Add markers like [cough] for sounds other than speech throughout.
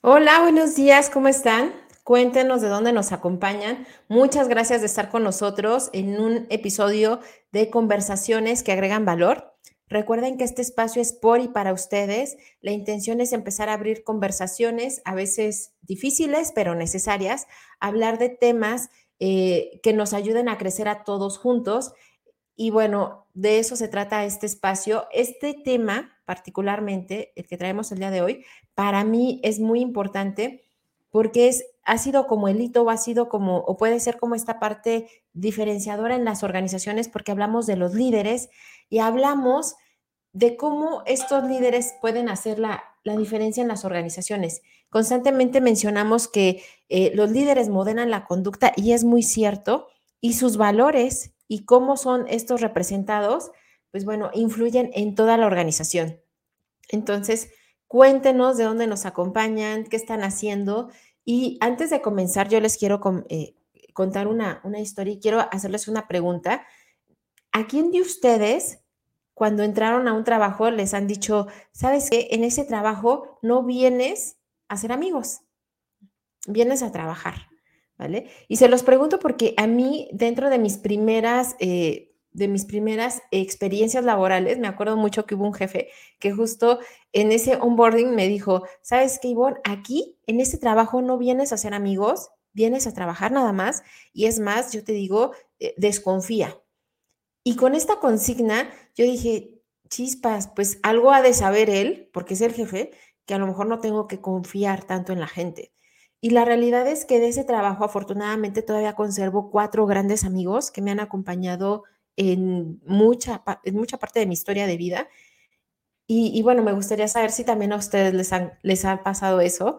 Hola, buenos días, ¿cómo están? Cuéntenos de dónde nos acompañan. Muchas gracias de estar con nosotros en un episodio de conversaciones que agregan valor. Recuerden que este espacio es por y para ustedes. La intención es empezar a abrir conversaciones, a veces difíciles, pero necesarias, hablar de temas eh, que nos ayuden a crecer a todos juntos. Y bueno, de eso se trata este espacio. Este tema, particularmente, el que traemos el día de hoy, para mí es muy importante porque es, ha sido como el hito o ha sido como, o puede ser como esta parte diferenciadora en las organizaciones porque hablamos de los líderes y hablamos de cómo estos líderes pueden hacer la, la diferencia en las organizaciones. Constantemente mencionamos que eh, los líderes modelan la conducta y es muy cierto, y sus valores y cómo son estos representados, pues bueno, influyen en toda la organización. Entonces, Cuéntenos de dónde nos acompañan, qué están haciendo. Y antes de comenzar, yo les quiero eh, contar una, una historia y quiero hacerles una pregunta. ¿A quién de ustedes, cuando entraron a un trabajo, les han dicho, sabes que en ese trabajo no vienes a hacer amigos, vienes a trabajar? ¿Vale? Y se los pregunto porque a mí, dentro de mis primeras eh, de mis primeras experiencias laborales, me acuerdo mucho que hubo un jefe que justo en ese onboarding me dijo, ¿sabes qué, Ivonne? Aquí, en este trabajo, no vienes a hacer amigos, vienes a trabajar nada más. Y es más, yo te digo, eh, desconfía. Y con esta consigna, yo dije, chispas, pues algo ha de saber él, porque es el jefe, que a lo mejor no tengo que confiar tanto en la gente. Y la realidad es que de ese trabajo, afortunadamente, todavía conservo cuatro grandes amigos que me han acompañado en mucha, en mucha parte de mi historia de vida. Y, bueno, me gustaría saber si también a ustedes les, les ha pasado eso.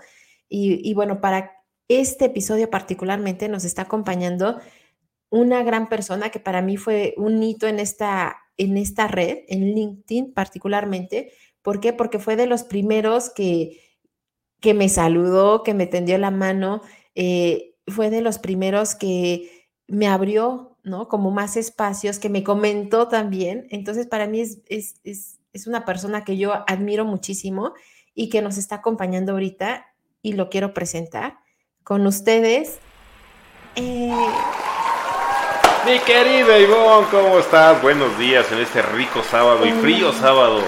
Y, bueno, para este episodio particularmente nos está acompañando una gran persona que para mí fue un hito en esta, en esta red, en LinkedIn particularmente. ¿Por qué? Porque fue de los primeros que, que me saludó, que me tendió la mano, eh, fue de los primeros que me abrió ¿no? Como más espacios, que me comentó también. Entonces, para mí es, es, una persona que yo admiro muchísimo y que nos está acompañando ahorita y lo quiero presentar con ustedes. Eh, Mi querida Ivonne, ¿cómo estás? Buenos días en este rico sábado y frío sábado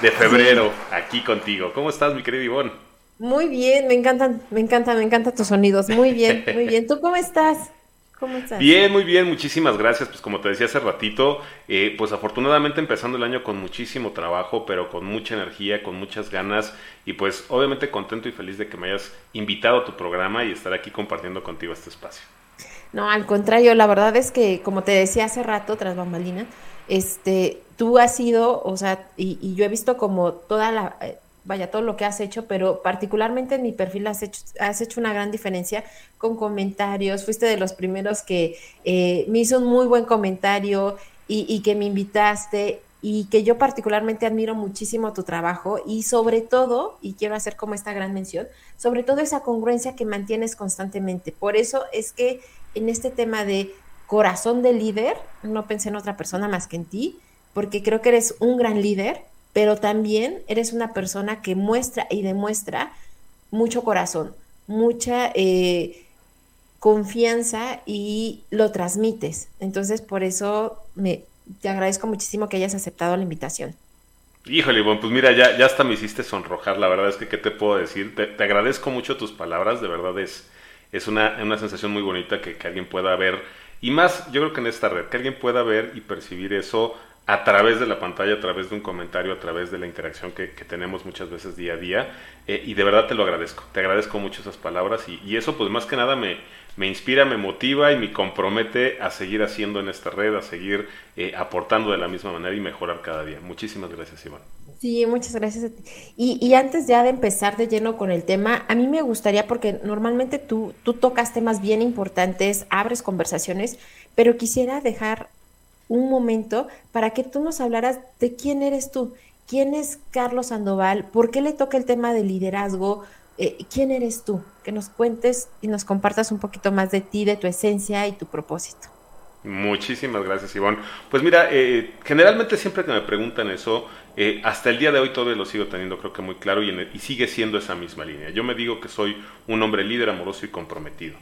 de febrero aquí contigo. ¿Cómo estás, mi querida Ivonne? Muy bien, me encantan, me encanta, me encantan tus sonidos. Muy bien, muy bien. ¿Tú cómo estás? ¿Cómo estás? Bien, muy bien, muchísimas gracias. Pues como te decía hace ratito, eh, pues afortunadamente empezando el año con muchísimo trabajo, pero con mucha energía, con muchas ganas y pues obviamente contento y feliz de que me hayas invitado a tu programa y estar aquí compartiendo contigo este espacio. No, al contrario, la verdad es que como te decía hace rato, tras bambalina, este, tú has sido, o sea, y, y yo he visto como toda la eh, vaya, todo lo que has hecho, pero particularmente en mi perfil has hecho, has hecho una gran diferencia con comentarios. Fuiste de los primeros que eh, me hizo un muy buen comentario y, que me invitaste y que yo particularmente admiro muchísimo tu trabajo y sobre todo, y quiero hacer como esta gran mención, sobre todo esa congruencia que mantienes constantemente. Por eso es que en este tema de corazón de líder, no pensé en otra persona más que en ti, porque creo que eres un gran líder pero también eres una persona que muestra y demuestra mucho corazón, mucha eh, confianza y lo transmites. Entonces, por eso te agradezco muchísimo que hayas aceptado la invitación. Híjole, bueno, pues mira, ya, ya hasta me hiciste sonrojar, la verdad es que, ¿qué te puedo decir? Te, agradezco mucho tus palabras, de verdad es, es una, una sensación muy bonita que, que, alguien pueda ver, y más, yo creo que en esta red, que alguien pueda ver y percibir eso a través de la pantalla, a través de un comentario, a través de la interacción que, tenemos muchas veces día a día. Eh, y de verdad te lo agradezco, te agradezco mucho esas palabras y, eso pues más que nada me, me inspira, me motiva y me compromete a seguir haciendo en esta red, a seguir eh, aportando de la misma manera y mejorar cada día. Muchísimas gracias, Iván. Sí, muchas gracias a ti. Y, y, antes ya de empezar de lleno con el tema, a mí me gustaría, porque normalmente tú, tú tocas temas bien importantes, abres conversaciones, pero quisiera dejar un momento para que tú nos hablaras de quién eres tú, quién es Carlos Sandoval, por qué le toca el tema de liderazgo, eh, ¿quién eres tú? Que nos cuentes y nos compartas un poquito más de ti, de tu esencia y tu propósito. Muchísimas gracias, Ivonne. Pues mira, eh, generalmente siempre que me preguntan eso, eh, hasta el día de hoy todavía lo sigo teniendo creo que muy claro y, y sigue siendo esa misma línea. Yo me digo que soy un hombre líder, amoroso y comprometido.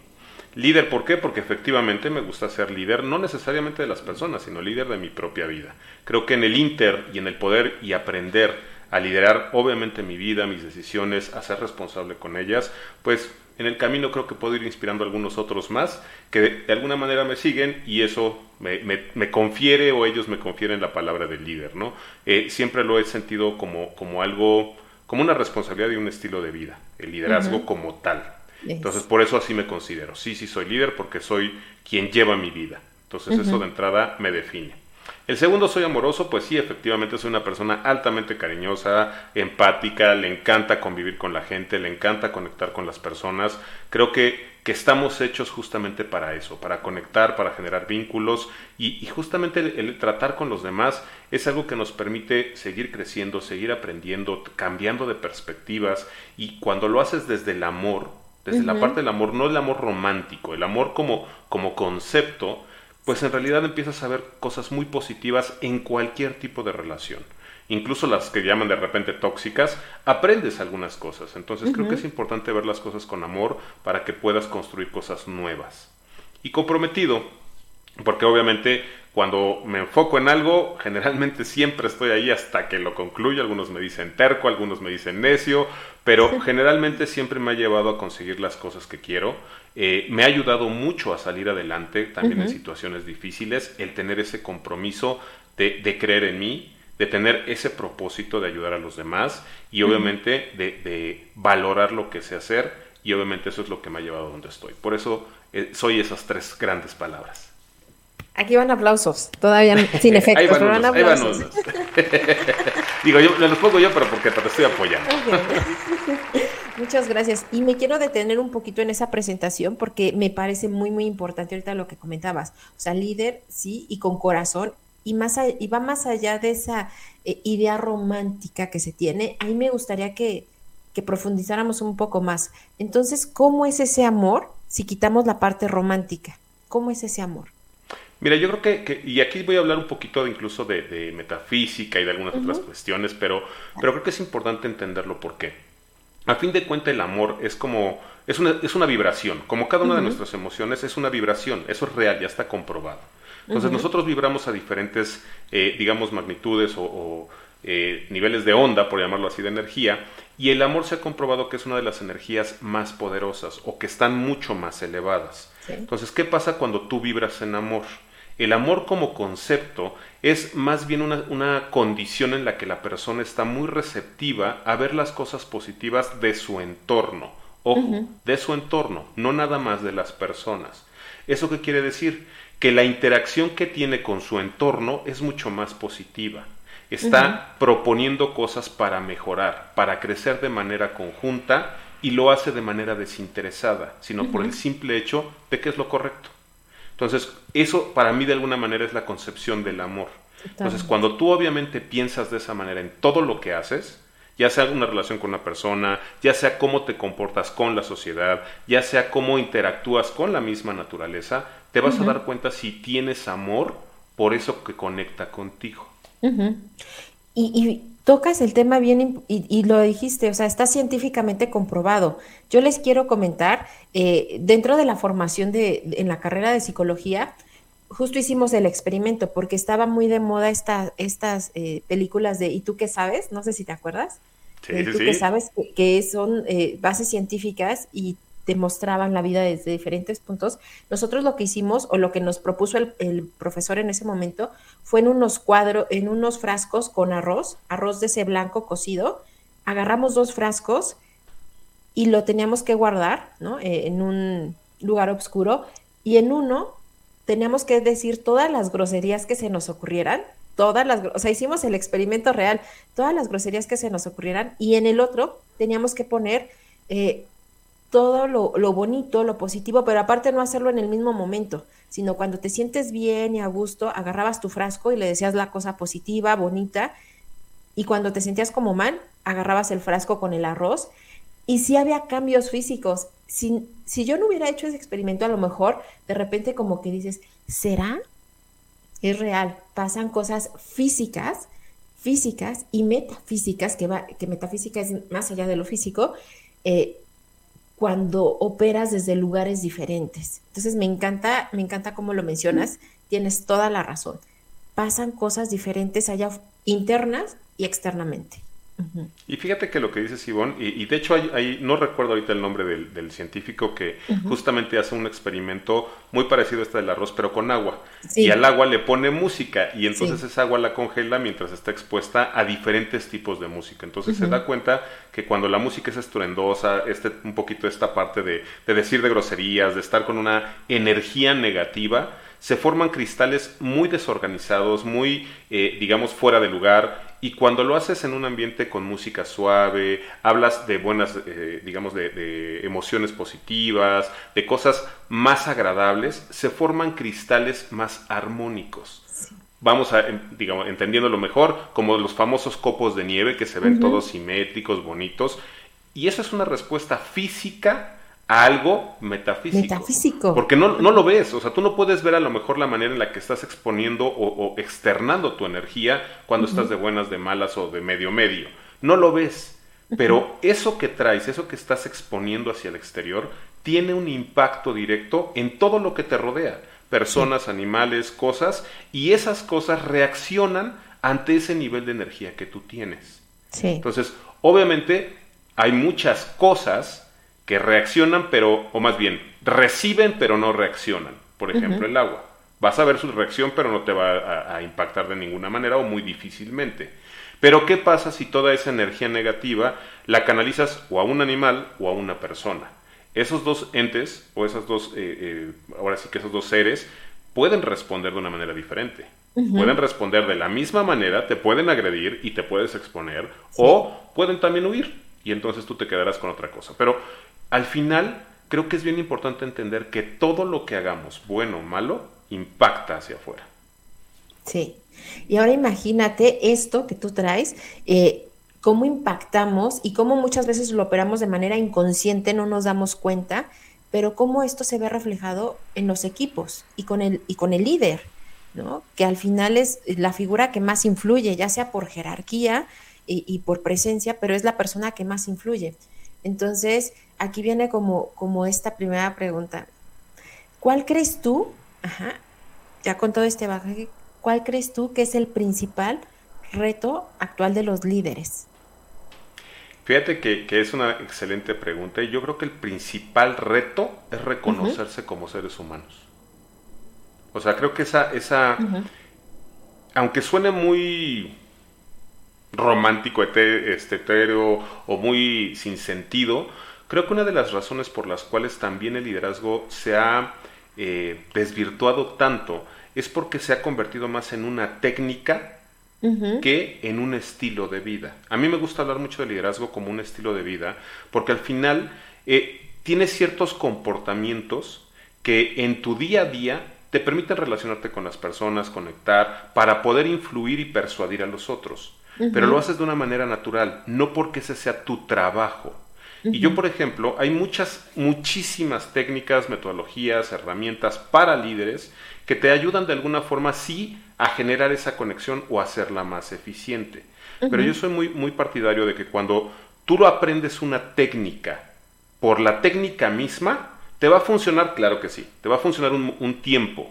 Líder, ¿por qué? Porque efectivamente me gusta ser líder, no necesariamente de las personas, sino líder de mi propia vida. Creo que en el inter y en el poder y aprender a liderar obviamente mi vida, mis decisiones, a ser responsable con ellas, pues en el camino creo que puedo ir inspirando a algunos otros más que de, alguna manera me siguen y eso me, confiere o ellos me confieren la palabra del líder, ¿no? Eh, siempre lo he sentido como, como algo, como una responsabilidad y un estilo de vida, el liderazgo como tal. Entonces por eso así me considero. Sí, sí soy líder porque soy quien lleva mi vida. Entonces eso de entrada me define. El segundo, soy amoroso, pues sí, efectivamente soy una persona altamente cariñosa, empática, le encanta convivir con la gente, le encanta conectar con las personas. Creo que, que estamos hechos justamente para eso, para conectar, para generar vínculos y, justamente el, tratar con los demás es algo que nos permite seguir creciendo, seguir aprendiendo, cambiando de perspectivas y cuando lo haces desde el amor, desde la parte del amor, no el amor romántico, el amor como, como concepto, pues en realidad empiezas a ver cosas muy positivas en cualquier tipo de relación. Incluso las que llaman de repente tóxicas, aprendes algunas cosas. Entonces creo que es importante ver las cosas con amor para que puedas construir cosas nuevas. Y comprometido, porque obviamente cuando me enfoco en algo, generalmente siempre estoy ahí hasta que lo concluyo. Algunos me dicen terco, algunos me dicen necio, pero [laughs] generalmente siempre me ha llevado a conseguir las cosas que quiero. Eh, me ha ayudado mucho a salir adelante también en situaciones difíciles, el tener ese compromiso de, creer en mí, de tener ese propósito de ayudar a los demás y obviamente de, valorar lo que sé hacer y obviamente eso es lo que me ha llevado a donde estoy. Por eso eh, soy esas tres grandes palabras. Aquí van aplausos, todavía [laughs] sin efectos, pero van aplausos. [laughs] Digo, yo los pongo yo, pero porque te estoy apoyando. [laughs] Muchas gracias. Y me quiero detener un poquito en esa presentación porque me parece muy, muy importante ahorita lo que comentabas. O sea, líder, sí, y con corazón, y, más y va más allá de esa eh, idea romántica que se tiene. A mí me gustaría que, que profundizáramos un poco más. Entonces, ¿cómo es ese amor si quitamos la parte romántica? ¿Cómo es ese amor? Mira, yo creo que, y aquí voy a hablar un poquito de, incluso de, metafísica y de algunas otras cuestiones, pero, pero creo que es importante entenderlo por qué. A fin de cuentas, el amor es como, es una, es una vibración, como cada una de nuestras emociones es una vibración, eso es real, ya está comprobado. Entonces nosotros vibramos a diferentes, eh, digamos, magnitudes o, eh, niveles de onda, por llamarlo así, de energía, y el amor se ha comprobado que es una de las energías más poderosas o que están mucho más elevadas. Entonces, ¿qué pasa cuando tú vibras en amor? El amor como concepto es más bien una, condición en la que la persona está muy receptiva a ver las cosas positivas de su entorno. Ojo, de su entorno, no nada más de las personas. ¿Eso qué quiere decir? Que la interacción que tiene con su entorno es mucho más positiva. Está proponiendo cosas para mejorar, para crecer de manera conjunta y lo hace de manera desinteresada, sino por el simple hecho de que es lo correcto. Entonces, eso para mí de alguna manera es la concepción del amor. Entonces, cuando tú obviamente piensas de esa manera en todo lo que haces, ya sea una relación con una persona, ya sea cómo te comportas con la sociedad, ya sea cómo interactúas con la misma naturaleza, te vas a dar cuenta si tienes amor por eso que conecta contigo. y, tocas el tema bien y, lo dijiste, o sea, está científicamente comprobado. Yo les quiero comentar, eh, dentro de la formación de, en la carrera de psicología, justo hicimos el experimento porque estaba muy de moda esta, estas eh, películas de ¿Y tú qué sabes? No sé si te acuerdas. Sí, ¿Tú qué sabes? Que, son eh, bases científicas y te mostraban la vida desde diferentes puntos. Nosotros lo que hicimos o lo que nos propuso el, profesor en ese momento fue en unos cuadros, en unos frascos con arroz, arroz de ese blanco cocido. Agarramos dos frascos y lo teníamos que guardar ¿no? Eh, en un lugar oscuro y en uno teníamos que decir todas las groserías que se nos ocurrieran, todas las, o sea, hicimos el experimento real, todas las groserías que se nos ocurrieran y en el otro teníamos que poner eh, todo lo, bonito, lo positivo, pero aparte no hacerlo en el mismo momento, sino cuando te sientes bien y a gusto, agarrabas tu frasco y le decías la cosa positiva, bonita, y cuando te sentías como mal, agarrabas el frasco con el arroz, y sí había cambios físicos. Si, si yo no hubiera hecho ese experimento, a lo mejor de repente como que dices, ¿será? Es real, pasan cosas físicas, físicas y metafísicas, que, va, que metafísica es más allá de lo físico, eh, cuando operas desde lugares diferentes. Entonces me encanta, me encanta cómo lo mencionas, tienes toda la razón. Pasan cosas diferentes allá internas y externamente. Y fíjate que lo que dice Sibón, y, de hecho hay, no recuerdo ahorita el nombre del, científico que justamente hace un experimento muy parecido a este del arroz, pero con agua. Y al agua le pone música y entonces esa agua la congela mientras está expuesta a diferentes tipos de música. Entonces se da cuenta que cuando la música es estruendosa, este, un poquito esta parte de, de decir de groserías, de estar con una energía negativa, se forman cristales muy desorganizados, muy, eh, digamos, fuera de lugar. Y cuando lo haces en un ambiente con música suave, hablas de buenas, eh, digamos, de, emociones positivas, de cosas más agradables, se forman cristales más armónicos. Vamos a, digamos, entendiéndolo mejor, como los famosos copos de nieve que se ven todos simétricos, bonitos. Y esa es una respuesta física algo metafísico. Metafísico. Porque no, no, lo ves, o sea, tú no puedes ver a lo mejor la manera en la que estás exponiendo o, externando tu energía cuando estás de buenas, de malas o de medio medio. No lo ves, pero eso que traes, eso que estás exponiendo hacia el exterior, tiene un impacto directo en todo lo que te rodea. Personas, animales, cosas, y esas cosas reaccionan ante ese nivel de energía que tú tienes. Sí. Entonces, obviamente, hay muchas cosas que reaccionan, pero, o más bien, reciben, pero no reaccionan. Por ejemplo, el agua. Vas a ver su reacción, pero no te va a, impactar de ninguna manera o muy difícilmente. Pero, ¿qué pasa si toda esa energía negativa la canalizas o a un animal o a una persona? Esos dos entes, o esas dos, eh, eh, ahora sí que esos dos seres, pueden responder de una manera diferente. Pueden responder de la misma manera, te pueden agredir y te puedes exponer, o pueden también huir y entonces tú te quedarás con otra cosa. Pero al final, creo que es bien importante entender que todo lo que hagamos, bueno o malo, impacta hacia afuera. Sí. Y ahora imagínate esto que tú traes, eh, cómo impactamos y cómo muchas veces lo operamos de manera inconsciente, no nos damos cuenta, pero cómo esto se ve reflejado en los equipos y con el, y con el líder, ¿no? Que al final es la figura que más influye, ya sea por jerarquía y por presencia, pero es la persona que más influye. Entonces, aquí viene como, como esta primera pregunta. ¿Cuál crees tú, ajá, ya con todo este bagaje, cuál crees tú que es el principal reto actual de los líderes? Fíjate que, es una excelente pregunta y yo creo que el principal reto es reconocerse como seres humanos. O sea, creo que esa, esa aunque suene muy romántico, este, etéreo o muy sin sentido, creo que una de las razones por las cuales también el liderazgo se ha eh, desvirtuado tanto es porque se ha convertido más en una técnica que en un estilo de vida. A mí me gusta hablar mucho de liderazgo como un estilo de vida porque al final eh, tienes ciertos comportamientos que en tu día a día te permiten relacionarte con las personas, conectar, para poder influir y persuadir a los otros pero lo haces de una manera natural, no porque ese sea tu trabajo. Y yo, por ejemplo, hay muchas, muchísimas técnicas, metodologías, herramientas para líderes que te ayudan de alguna forma, sí, a generar esa conexión o hacerla más eficiente. Pero yo soy muy, muy partidario de que cuando tú lo aprendes una técnica por la técnica misma, te va a funcionar, claro que sí, te va a funcionar un tiempo,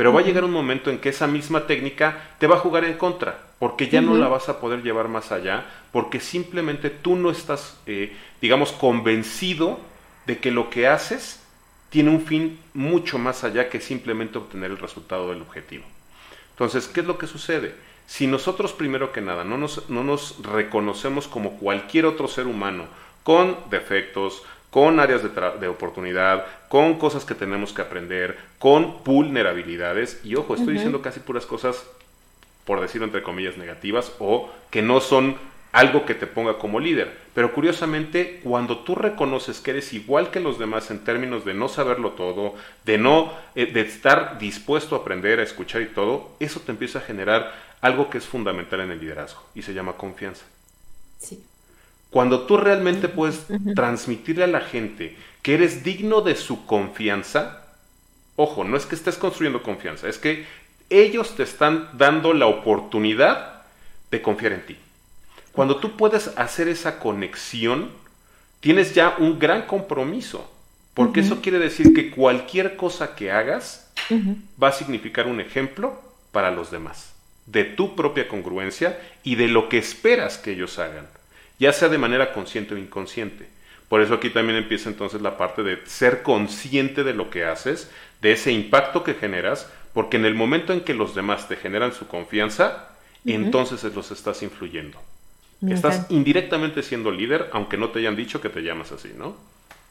pero va a llegar un momento en que esa misma técnica te va a jugar en contra, porque ya no la vas a poder llevar más allá, porque simplemente tú no estás, eh, digamos, convencido de que lo que haces tiene un fin mucho más allá que simplemente obtener el resultado del objetivo. Entonces, ¿qué es lo que sucede? Si nosotros primero que nada no nos, no nos reconocemos como cualquier otro ser humano, con defectos, con áreas de, de, oportunidad, con cosas que tenemos que aprender, con vulnerabilidades, y ojo, estoy diciendo casi puras cosas, por decirlo entre comillas, negativas, o que no son algo que te ponga como líder. Pero curiosamente, cuando tú reconoces que eres igual que los demás en términos de no saberlo todo, de no eh, de estar dispuesto a aprender, a escuchar y todo, eso te empieza a generar algo que es fundamental en el liderazgo y se llama confianza. Sí. Cuando tú realmente puedes transmitirle a la gente que eres digno de su confianza, ojo, no es que estés construyendo confianza, es que ellos te están dando la oportunidad de confiar en ti. Cuando tú puedes hacer esa conexión, tienes ya un gran compromiso, porque eso quiere decir que cualquier cosa que hagas va a significar un ejemplo para los demás, de tu propia congruencia y de lo que esperas que ellos hagan, ya sea de manera consciente o inconsciente. Por eso aquí también empieza entonces la parte de ser consciente de lo que haces, de ese impacto que generas, porque en el momento en que los demás te generan su confianza, entonces los estás influyendo. Estás indirectamente siendo líder, aunque no te hayan dicho que te llamas así, ¿no?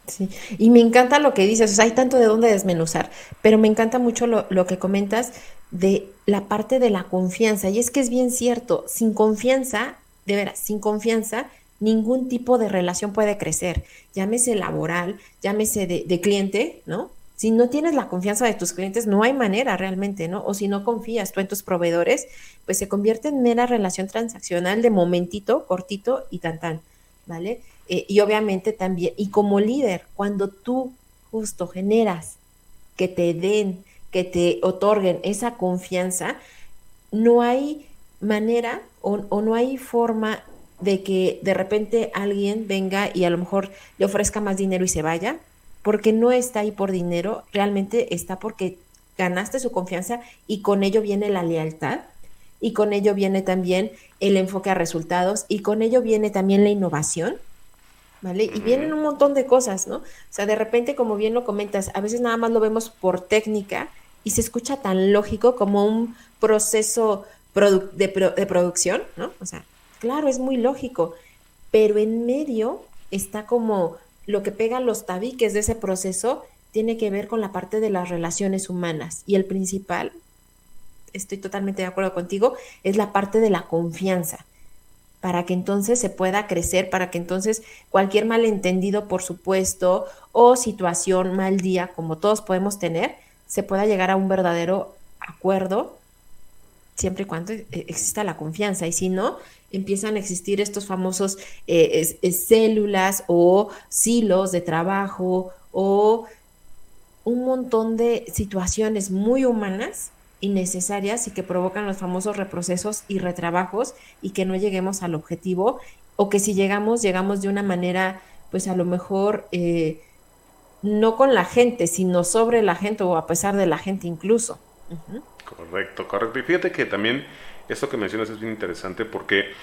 Sí, y me encanta lo que dices, o sea, hay tanto de dónde desmenuzar, pero me encanta mucho lo, lo que comentas de la parte de la confianza, y es que es bien cierto, sin confianza, de veras, sin confianza, ningún tipo de relación puede crecer, llámese laboral, llámese de, cliente, ¿no? Si no tienes la confianza de tus clientes, no hay manera realmente, ¿no? O si no confías tú en tus proveedores, pues se convierte en mera relación transaccional de momentito, cortito y tan tan, ¿vale? Eh, y obviamente también, y como líder, cuando tú justo generas que te den, que te otorguen esa confianza, no hay manera o, o no hay forma de que de repente alguien venga y a lo mejor le ofrezca más dinero y se vaya, porque no está ahí por dinero, realmente está porque ganaste su confianza y con ello viene la lealtad y con ello viene también el enfoque a resultados y con ello viene también la innovación, ¿vale? Y vienen un montón de cosas, ¿no? O sea, de repente, como bien lo comentas, a veces nada más lo vemos por técnica y se escucha tan lógico como un proceso de, de producción, ¿no? O sea, claro, es muy lógico, pero en medio está como lo que pega los tabiques de ese proceso tiene que ver con la parte de las relaciones humanas. Y el principal, estoy totalmente de acuerdo contigo, es la parte de la confianza, para que entonces se pueda crecer, para que entonces cualquier malentendido, por supuesto, o situación, mal día, como todos podemos tener, se pueda llegar a un verdadero acuerdo, siempre y cuando e-, exista la confianza. Y si no, empiezan a existir estos famosos eh, células o silos de trabajo o un montón de situaciones muy humanas y necesarias y que provocan los famosos reprocesos y retrabajos y que no lleguemos al objetivo o que si llegamos, llegamos de una manera, pues a lo mejor eh, no con la gente, sino sobre la gente o a pesar de la gente incluso. Correcto, correcto. Y fíjate que también esto que mencionas es bien interesante porque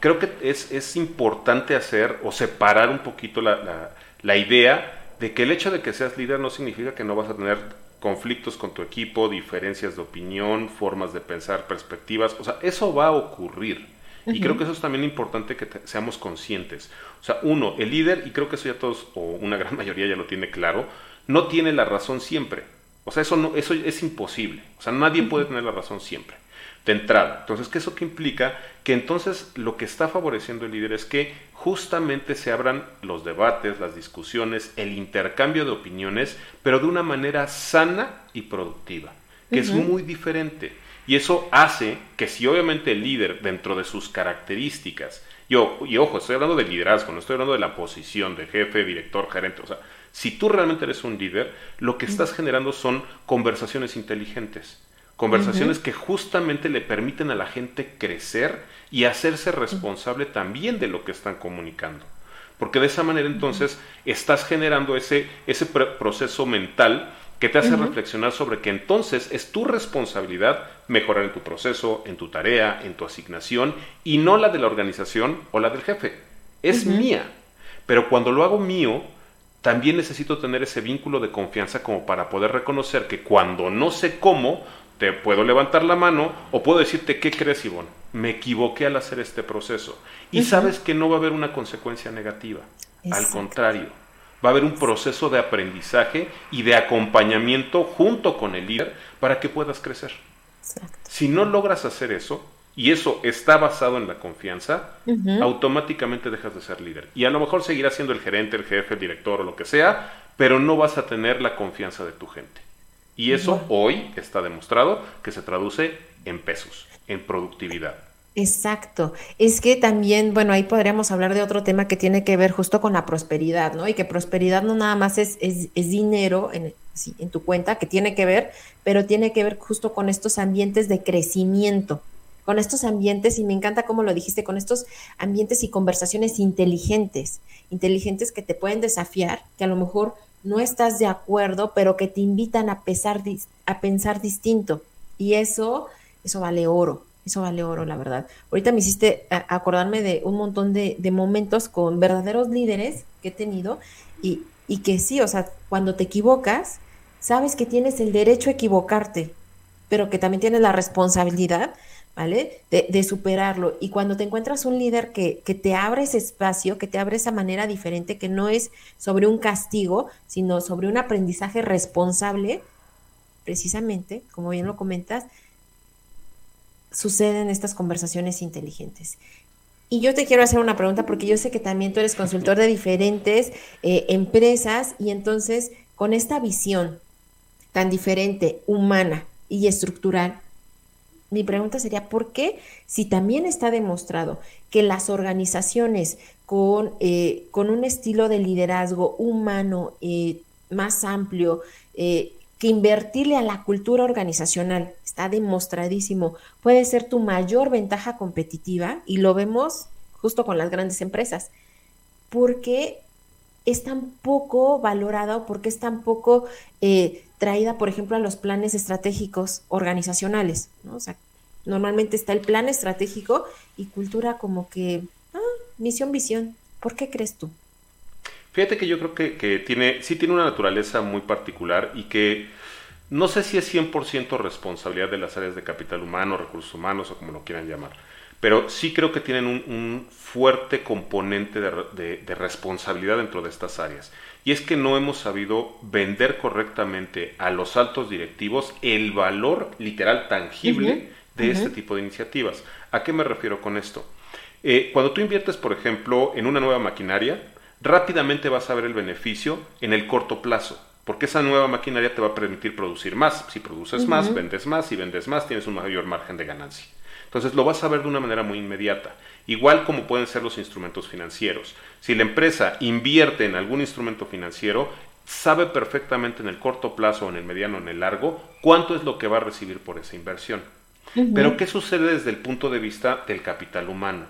creo que es, importante hacer o separar un poquito la, la, idea de que el hecho de que seas líder no significa que no vas a tener conflictos con tu equipo, diferencias de opinión, formas de pensar, perspectivas. O sea, eso va a ocurrir. Y creo que eso es también importante que seamos conscientes. O sea, uno, el líder, y creo que eso ya todos, o una gran [laughs] mayoría ya lo tiene claro, no tiene la razón siempre. O sea, eso, no, eso es imposible. O sea, nadie puede tener la razón siempre de entrada. Entonces, ¿qué eso que implica? Que entonces lo que está favoreciendo el líder es que justamente se abran los debates, las discusiones, el intercambio de opiniones, pero de una manera sana y productiva, que es muy diferente. Y eso hace que si obviamente el líder, dentro de sus características, yo, y ojo, estoy hablando de liderazgo, no estoy hablando de la posición de jefe, director, gerente, o sea, si tú realmente eres un líder, lo que estás generando son conversaciones inteligentes Conversaciones que justamente le permiten a la gente crecer y hacerse responsable también de lo que están comunicando. Porque de esa manera entonces estás generando ese, ese proceso mental que te hace reflexionar sobre que entonces es tu responsabilidad mejorar en tu proceso, en tu tarea, en tu asignación y no la de la organización o la del jefe. Es mía. Pero cuando lo hago mío, también necesito tener ese vínculo de confianza como para poder reconocer que cuando no sé cómo, te puedo levantar la mano o puedo decirte, ¿qué crees, Ivonne? Me equivoqué al hacer este proceso. Y sabes que no va a haber una consecuencia negativa. Al contrario, va a haber un proceso de aprendizaje y de acompañamiento junto con el líder para que puedas crecer. Si no logras hacer eso, y eso está basado en la confianza, automáticamente dejas de ser líder. Y a lo mejor seguirás siendo el gerente, el jefe, el director o lo que sea, pero no vas a tener la confianza de tu gente. Y eso hoy está demostrado que se traduce en pesos, en productividad. Exacto. Es que también, bueno, ahí podríamos hablar de otro tema que tiene que ver justo con la prosperidad, ¿no? Y que prosperidad no nada más es, es, dinero en, en tu cuenta, que tiene que ver, pero tiene que ver justo con estos ambientes de crecimiento, con estos ambientes, y me encanta cómo lo dijiste, con estos ambientes y conversaciones inteligentes, inteligentes que te pueden desafiar, que a lo mejor no estás de acuerdo, pero que te invitan a, pesar, a pensar distinto. Y eso, eso vale oro. Eso vale oro, la verdad. Ahorita me hiciste acordarme de un montón de, momentos con verdaderos líderes que he tenido y, y, que sí, o sea, cuando te equivocas, sabes que tienes el derecho a equivocarte, pero que también tienes la responsabilidad, ¿vale? De, superarlo. Y cuando te encuentras un líder que, que te abre ese espacio, que te abre esa manera diferente, que no es sobre un castigo, sino sobre un aprendizaje responsable, precisamente, como bien lo comentas, suceden estas conversaciones inteligentes. Y yo te quiero hacer una pregunta porque yo sé que también tú eres consultor de diferentes eh, empresas y entonces con esta visión tan diferente, humana y estructural, mi pregunta sería, ¿por qué si también está demostrado que las organizaciones con, eh, con un estilo de liderazgo humano eh, más amplio, que invertirle a la cultura organizacional, está demostradísimo, puede ser tu mayor ventaja competitiva y lo vemos justo con las grandes empresas. porque es tan poco valorada o porque es tan poco eh, traída, por ejemplo, a los planes estratégicos organizacionales? ¿no? O sea, normalmente está el plan estratégico y cultura como que, ah, misión, visión. ¿Por qué crees tú? Fíjate que yo creo que, tiene, sí tiene una naturaleza muy particular y que no sé si es 100% responsabilidad de las áreas de capital humano, recursos humanos o como lo quieran llamar, pero sí creo que tienen un, fuerte componente de, responsabilidad dentro de estas áreas. Y es que no hemos sabido vender correctamente a los altos directivos el valor literal tangible de este tipo de iniciativas. ¿A qué me refiero con esto? Eh, cuando tú inviertes, por ejemplo, en una nueva maquinaria, rápidamente vas a ver el beneficio en el corto plazo, porque esa nueva maquinaria te va a permitir producir más. Si produces más, vendes más, si vendes más, tienes un mayor margen de ganancia. Entonces lo vas a ver de una manera muy inmediata, igual como pueden ser los instrumentos financieros. Si la empresa invierte en algún instrumento financiero, sabe perfectamente en el corto plazo, en el mediano, en el largo, cuánto es lo que va a recibir por esa inversión. Pero ¿qué sucede desde el punto de vista del capital humano?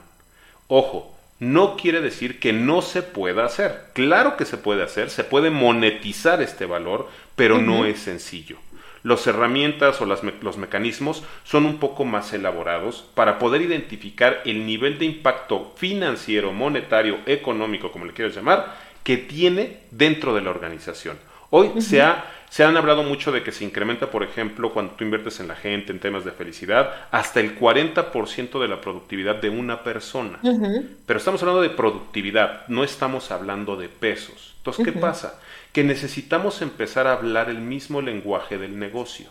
Ojo, no quiere decir que no se pueda hacer. Claro que se puede hacer, se puede monetizar este valor, pero no es sencillo. Las herramientas o los mecanismos son un poco más elaborados para poder identificar el nivel de impacto financiero, monetario, económico, como le quieras llamar, que tiene dentro de la organización. Hoy se ha se han hablado mucho de que se incrementa, por ejemplo, cuando tú inviertes en la gente, en temas de felicidad, hasta el 40% de la productividad de una persona. Pero estamos hablando de productividad, no estamos hablando de pesos. Entonces, ¿qué pasa? Que necesitamos empezar a hablar el mismo lenguaje del negocio.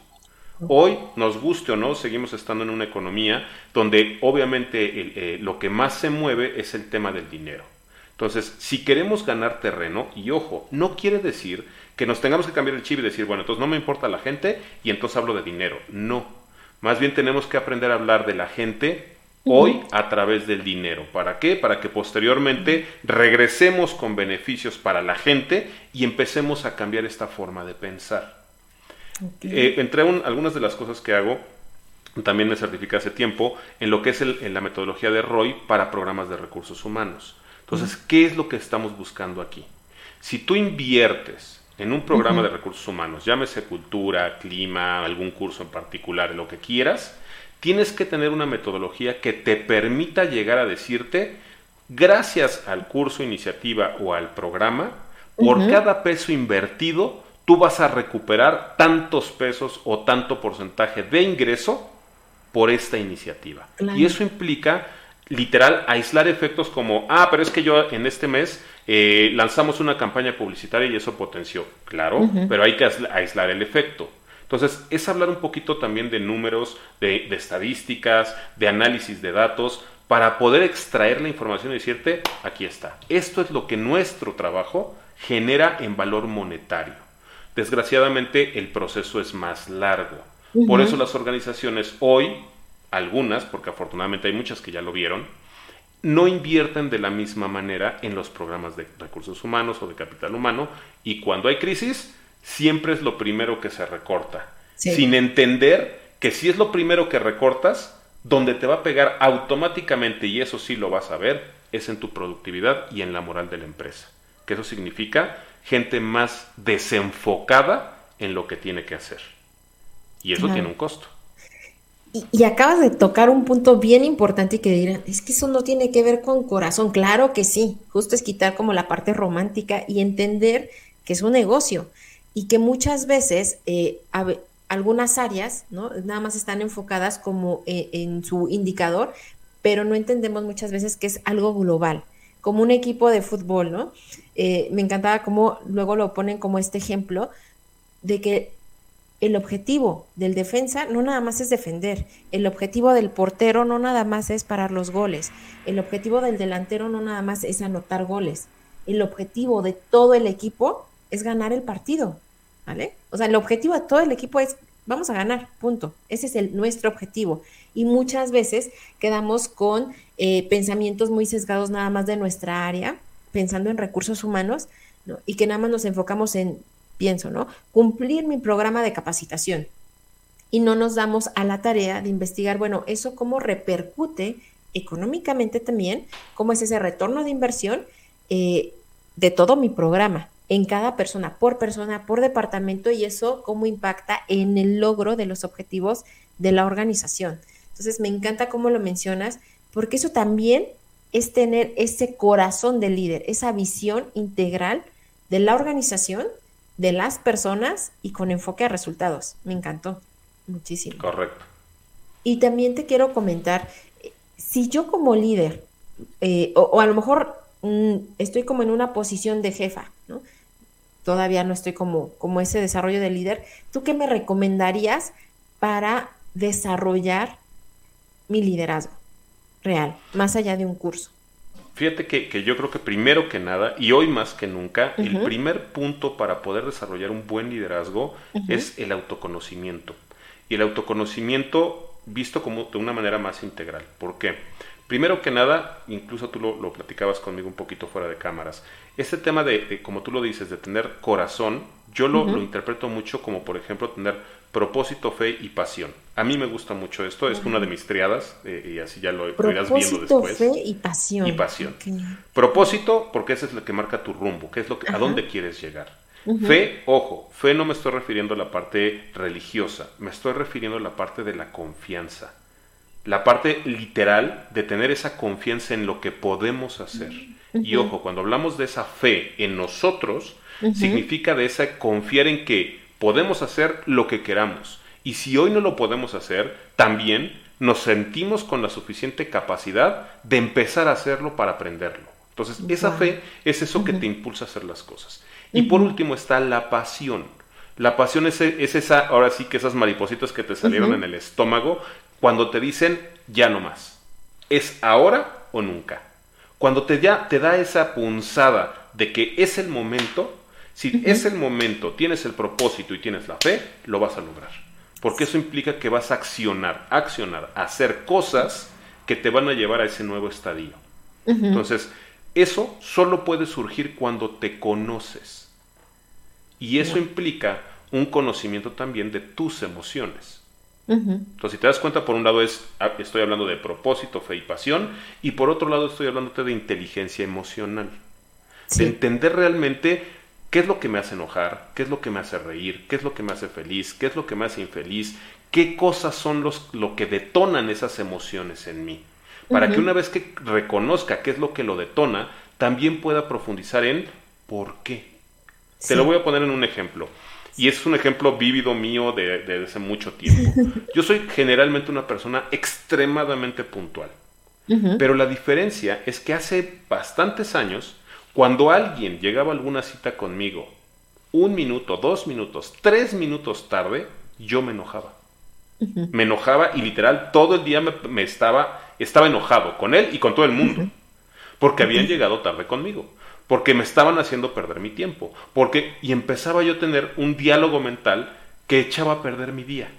Hoy, nos guste o no, seguimos estando en una economía donde obviamente eh, lo que más se mueve es el tema del dinero. Entonces, si queremos ganar terreno, y ojo, no quiere decir que nos tengamos que cambiar el chip y decir, bueno, entonces no me importa la gente y entonces hablo de dinero. No, más bien tenemos que aprender a hablar de la gente hoy a través del dinero. ¿Para qué? Para que posteriormente regresemos con beneficios para la gente y empecemos a cambiar esta forma de pensar. Eh, entre algunas de las cosas que hago, también me certifica hace tiempo en lo que es en la metodología de ROI para programas de recursos humanos. Entonces, ¿qué es lo que estamos buscando aquí? Si tú inviertes en un programa de recursos humanos, llámese cultura, clima, algún curso en particular, lo que quieras, tienes que tener una metodología que te permita llegar a decirte, gracias al curso, iniciativa o al programa, por cada peso invertido, tú vas a recuperar tantos pesos o tanto porcentaje de ingreso por esta iniciativa. Y eso implica literal aislar efectos como, ah, pero es que yo en este mes eh, lanzamos una campaña publicitaria y eso potenció. Claro, pero hay que aislar el efecto. Entonces, es hablar un poquito también de números, de, de, estadísticas, de análisis de datos, para poder extraer la información y decirte, aquí está. Esto es lo que nuestro trabajo genera en valor monetario. Desgraciadamente, el proceso es más largo. Por eso las organizaciones hoy, algunas, porque afortunadamente hay muchas que ya lo vieron, no invierten de la misma manera en los programas de recursos humanos o de capital humano y cuando hay crisis siempre es lo primero que se recorta, sin entender que si es lo primero que recortas, donde te va a pegar automáticamente, y eso sí lo vas a ver, es en tu productividad y en la moral de la empresa. Que eso significa gente más desenfocada en lo que tiene que hacer. Y eso tiene un costo. Y, acabas de tocar un punto bien importante y que dirán, es que eso no tiene que ver con corazón. Claro que sí, justo es quitar como la parte romántica y entender que es un negocio y que muchas veces eh, algunas áreas, ¿no? Nada más están enfocadas como eh, en su indicador, pero no entendemos muchas veces que es algo global, como un equipo de fútbol, ¿no? Eh, me encantaba cómo luego lo ponen como este ejemplo de que el objetivo del defensa no nada más es defender, el objetivo del portero no nada más es parar los goles, el objetivo del delantero no nada más es anotar goles, el objetivo de todo el equipo es ganar el partido, ¿vale? O sea, el objetivo de todo el equipo es vamos a ganar, punto. Ese es el, nuestro objetivo. Y muchas veces quedamos con eh, pensamientos muy sesgados nada más de nuestra área, pensando en recursos humanos, y que nada más nos enfocamos en pienso, ¿no? Cumplir mi programa de capacitación. Y no nos damos a la tarea de investigar, bueno, eso cómo repercute económicamente también, cómo es ese retorno de inversión eh, de todo mi programa, en cada persona, por persona, por departamento, y eso cómo impacta en el logro de los objetivos de la organización. Entonces, me encanta cómo lo mencionas, porque eso también es tener ese corazón del líder, esa visión integral de la organización de las personas y con enfoque a resultados. Me encantó muchísimo. Correcto. Y también te quiero comentar, si yo como líder, eh, o, a lo mejor mm, estoy como en una posición de jefa, ¿no? Todavía no estoy como, como ese desarrollo de líder, ¿tú qué me recomendarías para desarrollar mi liderazgo real, más allá de un curso? Fíjate que, yo creo que primero que nada, y hoy más que nunca, el primer punto para poder desarrollar un buen liderazgo es el autoconocimiento. Y el autoconocimiento visto como de una manera más integral. ¿Por qué? Primero que nada, incluso tú lo, platicabas conmigo un poquito fuera de cámaras, este tema de, como tú lo dices, de tener corazón, yo lo, lo interpreto mucho como, por ejemplo, tener propósito, fe y pasión. A mí me gusta mucho esto, es una de mis triadas eh, y así ya lo, irás viendo después. fe y pasión. Y pasión. Propósito, porque ese es lo que marca tu rumbo, que es lo que, a dónde quieres llegar. Fe, ojo, fe no me estoy refiriendo a la parte religiosa, me estoy refiriendo a la parte de la confianza. La parte literal de tener esa confianza en lo que podemos hacer. [laughs] Y ojo, cuando hablamos de esa fe en nosotros, significa de esa confiar en que podemos hacer lo que queramos. Y si hoy no lo podemos hacer, también nos sentimos con la suficiente capacidad de empezar a hacerlo para aprenderlo. Entonces, esa fe es eso que te impulsa a hacer las cosas. Y por último está la pasión. La pasión es, esa, ahora sí que esas maripositas que te salieron en el estómago cuando te dicen ya no más. Es ahora o nunca. Cuando te, da esa punzada de que es el momento, si es el momento, tienes el propósito y tienes la fe, lo vas a lograr. Porque eso implica que vas a accionar, accionar, hacer cosas que te van a llevar a ese nuevo estadio. Entonces, eso solo puede surgir cuando te conoces. Y eso implica un conocimiento también de tus emociones. Entonces, si te das cuenta, por un lado es, ah, estoy hablando de propósito, fe y pasión, y por otro lado estoy hablándote de inteligencia emocional. De entender realmente ¿Qué es lo que me hace enojar? ¿Qué es lo que me hace reír? ¿Qué es lo que me hace feliz? ¿Qué es lo que me hace infeliz? ¿Qué cosas son los, lo que detonan esas emociones en mí? Para que una vez que reconozca qué es lo que lo detona, también pueda profundizar en por qué. Te lo voy a poner en un ejemplo. Y es un ejemplo vívido mío de, de hace mucho tiempo. [laughs] Yo soy generalmente una persona extremadamente puntual. Pero la diferencia es que hace bastantes años, cuando alguien llegaba a alguna cita conmigo, un minuto, dos minutos, tres minutos tarde, yo me enojaba. Me enojaba y literal todo el día me, estaba, estaba enojado con él y con todo el mundo. Porque habían llegado tarde conmigo. Porque me estaban haciendo perder mi tiempo. Porque, y empezaba yo a tener un diálogo mental que echaba a perder mi día.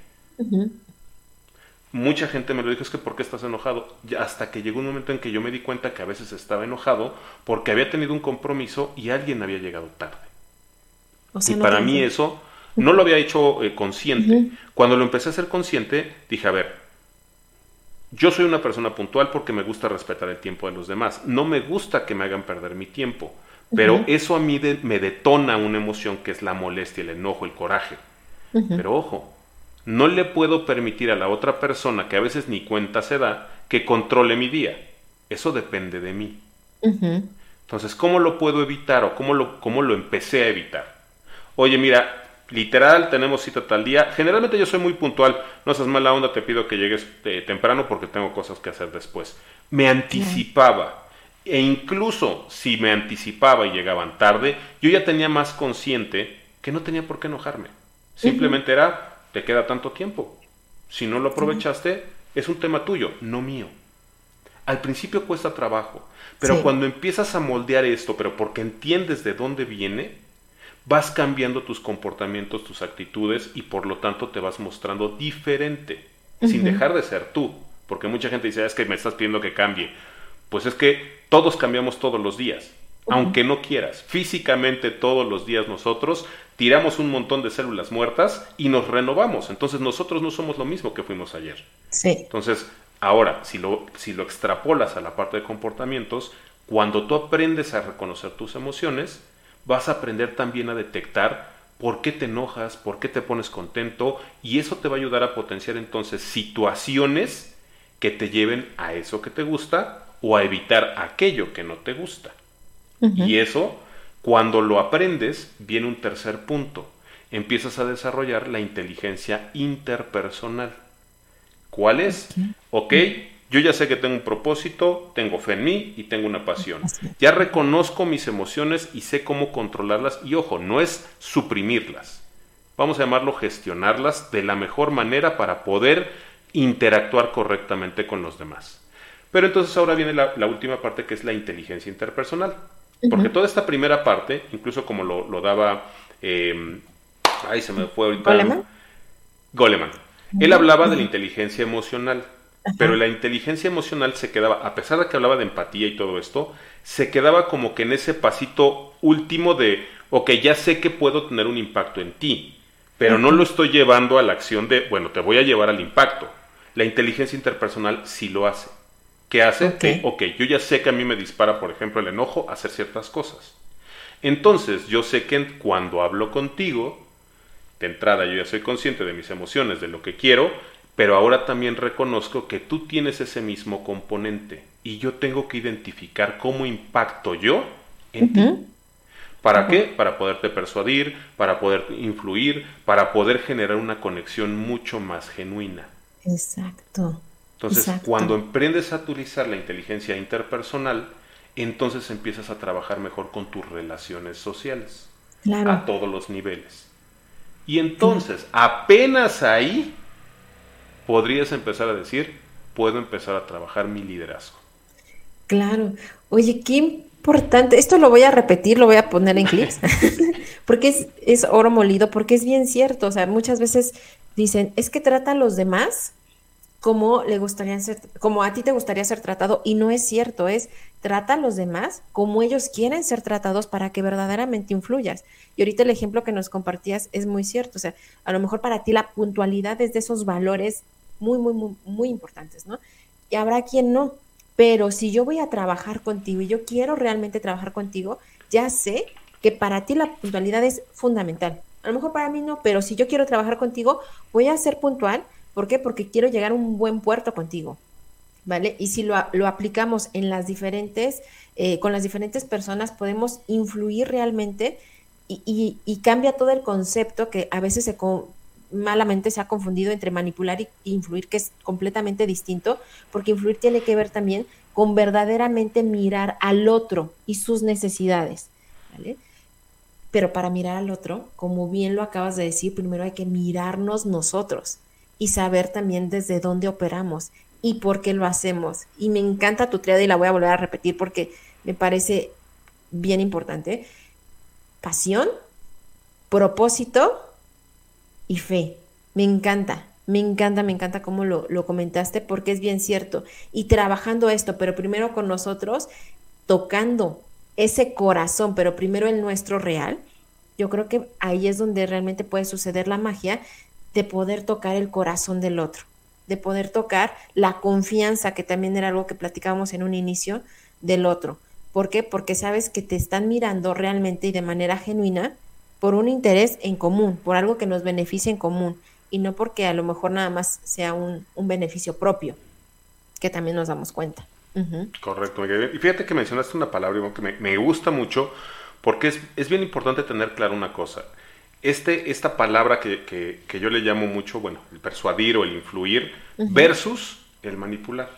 Mucha gente me lo dijo, es que ¿por qué estás enojado? Hasta que llegó un momento en que yo me di cuenta que a veces estaba enojado porque había tenido un compromiso y alguien había llegado tarde. y para mí eso no lo había hecho eh, consciente. Cuando lo empecé a hacer consciente, dije, a ver, yo soy una persona puntual porque me gusta respetar el tiempo de los demás. No me gusta que me hagan perder mi tiempo. Pero eso a mí me detona una emoción que es la molestia, el enojo, el coraje. Pero ojo, no le puedo permitir a la otra persona, que a veces ni cuenta se da, que controle mi día. Eso depende de mí. Entonces, ¿cómo lo puedo evitar o cómo lo, cómo lo empecé a evitar? Oye, mira, literal, tenemos cita tal día. Generalmente yo soy muy puntual, no seas mala onda, te pido que llegues eh, temprano porque tengo cosas que hacer después. Me anticipaba. E incluso si me anticipaba y llegaban tarde, yo ya tenía más consciente que no tenía por qué enojarme. Simplemente era, te queda tanto tiempo. Si no lo aprovechaste, es un tema tuyo, no mío. Al principio cuesta trabajo, pero cuando empiezas a moldear esto, pero porque entiendes de dónde viene, vas cambiando tus comportamientos, tus actitudes y por lo tanto te vas mostrando diferente, sin dejar de ser tú. Porque mucha gente dice, ah, es que me estás pidiendo que cambie. Pues es que todos cambiamos todos los días, aunque no quieras. Físicamente todos los días nosotros tiramos un montón de células muertas y nos renovamos. Entonces nosotros no somos lo mismo que fuimos ayer. Sí. Entonces, ahora, si lo, si lo extrapolas a la parte de comportamientos, cuando tú aprendes a reconocer tus emociones, vas a aprender también a detectar por qué te enojas, por qué te pones contento y eso te va a ayudar a potenciar entonces situaciones que te lleven a eso que te gusta o a evitar aquello que no te gusta. Y eso, cuando lo aprendes, viene un tercer punto. Empiezas a desarrollar la inteligencia interpersonal. ¿Cuál es? Ok, yo ya sé que tengo un propósito, tengo fe en mí y tengo una pasión. Ya reconozco mis emociones y sé cómo controlarlas y ojo, no es suprimirlas. Vamos a llamarlo gestionarlas de la mejor manera para poder interactuar correctamente con los demás. Pero entonces ahora viene la, última parte que es la inteligencia interpersonal. Porque toda esta primera parte, incluso como lo, daba... Eh, ay, se me fue ahorita. Goleman. Goleman. Él hablaba de la inteligencia emocional. Pero la inteligencia emocional se quedaba, a pesar de que hablaba de empatía y todo esto, se quedaba como que en ese pasito último de, ok, ya sé que puedo tener un impacto en ti, pero no lo estoy llevando a la acción de, bueno, te voy a llevar al impacto. La inteligencia interpersonal sí lo hace. ¿Qué hace? Que, ok, yo ya sé que a mí me dispara, por ejemplo, el enojo a hacer ciertas cosas. Entonces, yo sé que cuando hablo contigo, de entrada yo ya soy consciente de mis emociones, de lo que quiero, pero ahora también reconozco que tú tienes ese mismo componente y yo tengo que identificar cómo impacto yo en ti. ¿Para qué? Para poderte persuadir, para poder influir, para poder generar una conexión mucho más genuina. Exacto. Entonces, cuando emprendes a utilizar la inteligencia interpersonal, entonces empiezas a trabajar mejor con tus relaciones sociales. A todos los niveles. Y entonces, apenas ahí podrías empezar a decir, puedo empezar a trabajar mi liderazgo. Claro. Oye, qué importante. Esto lo voy a repetir, lo voy a poner en clics, [laughs] [laughs] porque es, es, oro molido, porque es bien cierto. O sea, muchas veces dicen, es que trata a los demás como le gustaría ser, como a ti te gustaría ser tratado, y no es cierto, es trata a los demás como ellos quieren ser tratados para que verdaderamente influyas. Y ahorita el ejemplo que nos compartías es muy cierto, o sea, a lo mejor para ti la puntualidad es de esos valores muy, muy, muy, muy importantes, ¿no? Y habrá quien no, pero si yo voy a trabajar contigo y yo quiero realmente trabajar contigo, ya sé que para ti la puntualidad es fundamental. A lo mejor para mí no, pero si yo quiero trabajar contigo, voy a ser puntual ¿Por qué? Porque quiero llegar a un buen puerto contigo. ¿Vale? Y si lo, aplicamos en las diferentes, eh, con las diferentes personas, podemos influir realmente y, cambia todo el concepto que a veces malamente se ha confundido entre manipular y, influir, que es completamente distinto, porque influir tiene que ver también con verdaderamente mirar al otro y sus necesidades, ¿vale? Pero para mirar al otro, como bien lo acabas de decir, primero hay que mirarnos nosotros y saber también desde dónde operamos y por qué lo hacemos. Y me encanta tu triada y la voy a volver a repetir porque me parece bien importante. Pasión, propósito y fe. Me encanta, me encanta, me encanta cómo lo, lo comentaste porque es bien cierto. Y trabajando esto, pero primero con nosotros, tocando ese corazón, pero primero el nuestro real, yo creo que ahí es donde realmente puede suceder la magia de poder tocar el corazón del otro, de poder tocar la confianza, que también era algo que platicábamos en un inicio, del otro. ¿Por qué? Porque sabes que te están mirando realmente y de manera genuina por un interés en común, por algo que nos beneficie en común, y no porque a lo mejor nada más sea un, beneficio propio, que también nos damos cuenta. Correcto, Y fíjate que mencionaste una palabra que me, gusta mucho porque es, bien importante tener claro una cosa. Este, esta palabra que, yo le llamo mucho, bueno, el persuadir o el influir versus el manipular.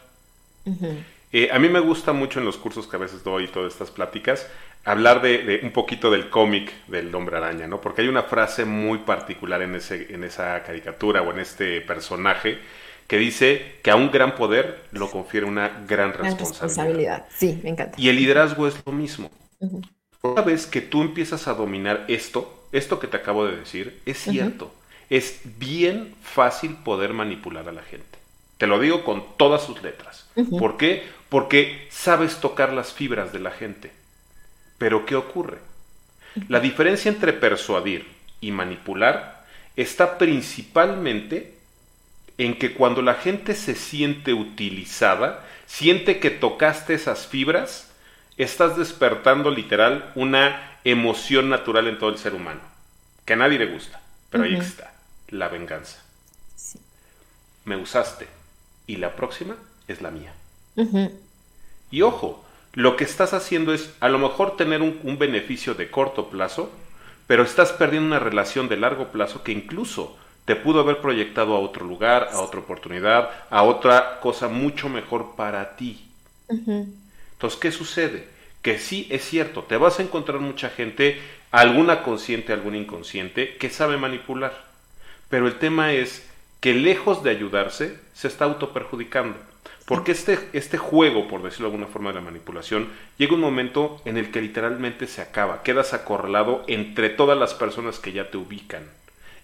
Eh, a mí me gusta mucho en los cursos que a veces doy y todas estas pláticas hablar de, un poquito del cómic del hombre araña, ¿no? Porque hay una frase muy particular en, ese, en esa caricatura o en este personaje que dice que a un gran poder lo confiere una gran responsabilidad. Sí, me encanta. Y el liderazgo es lo mismo. Una vez que tú empiezas a dominar esto, esto que te acabo de decir, es cierto. Es bien fácil poder manipular a la gente. Te lo digo con todas sus letras. ¿Por qué? Porque sabes tocar las fibras de la gente. Pero ¿qué ocurre? La diferencia entre persuadir y manipular está principalmente en que cuando la gente se siente utilizada, siente que tocaste esas fibras, estás despertando literal una emoción natural en todo el ser humano, que a nadie le gusta, pero ahí está, la venganza. Me usaste y la próxima es la mía. Y ojo, lo que estás haciendo es a lo mejor tener un beneficio de corto plazo, pero estás perdiendo una relación de largo plazo que incluso te pudo haber proyectado a otro lugar, a otra oportunidad, a otra cosa mucho mejor para ti. Entonces, ¿qué sucede? Que sí es cierto, te vas a encontrar mucha gente, alguna consciente, alguna inconsciente, que sabe manipular. Pero el tema es que lejos de ayudarse, se está autoperjudicando. Porque este, este juego, por decirlo de alguna forma de la manipulación, llega un momento en el que literalmente se acaba, quedas acorralado entre todas las personas que ya te ubican.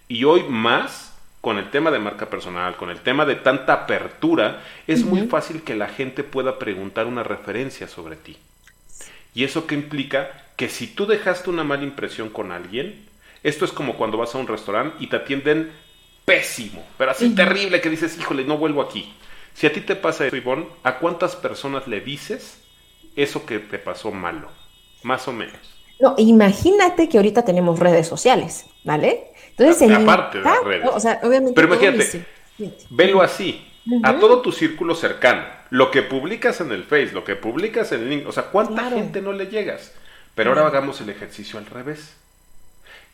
Y hoy más, con el tema de marca personal, con el tema de tanta apertura, es muy fácil que la gente pueda preguntar una referencia sobre ti. ¿Y eso qué implica? Que si tú dejaste una mala impresión con alguien, esto es como cuando vas a un restaurante y te atienden pésimo, pero así terrible que dices, híjole, no vuelvo aquí. Si a ti te pasa eso, Ivonne, ¿a cuántas personas le dices eso que te pasó malo? Más o menos. No, imagínate que ahorita tenemos redes sociales, ¿vale? Entonces, aparte de las redes. Pero imagínate, velo así, a todo tu círculo cercano, lo que publicas en el Face, lo que publicas en el link, o sea, ¿cuánta gente no le llegas? Pero ahora hagamos el ejercicio al revés.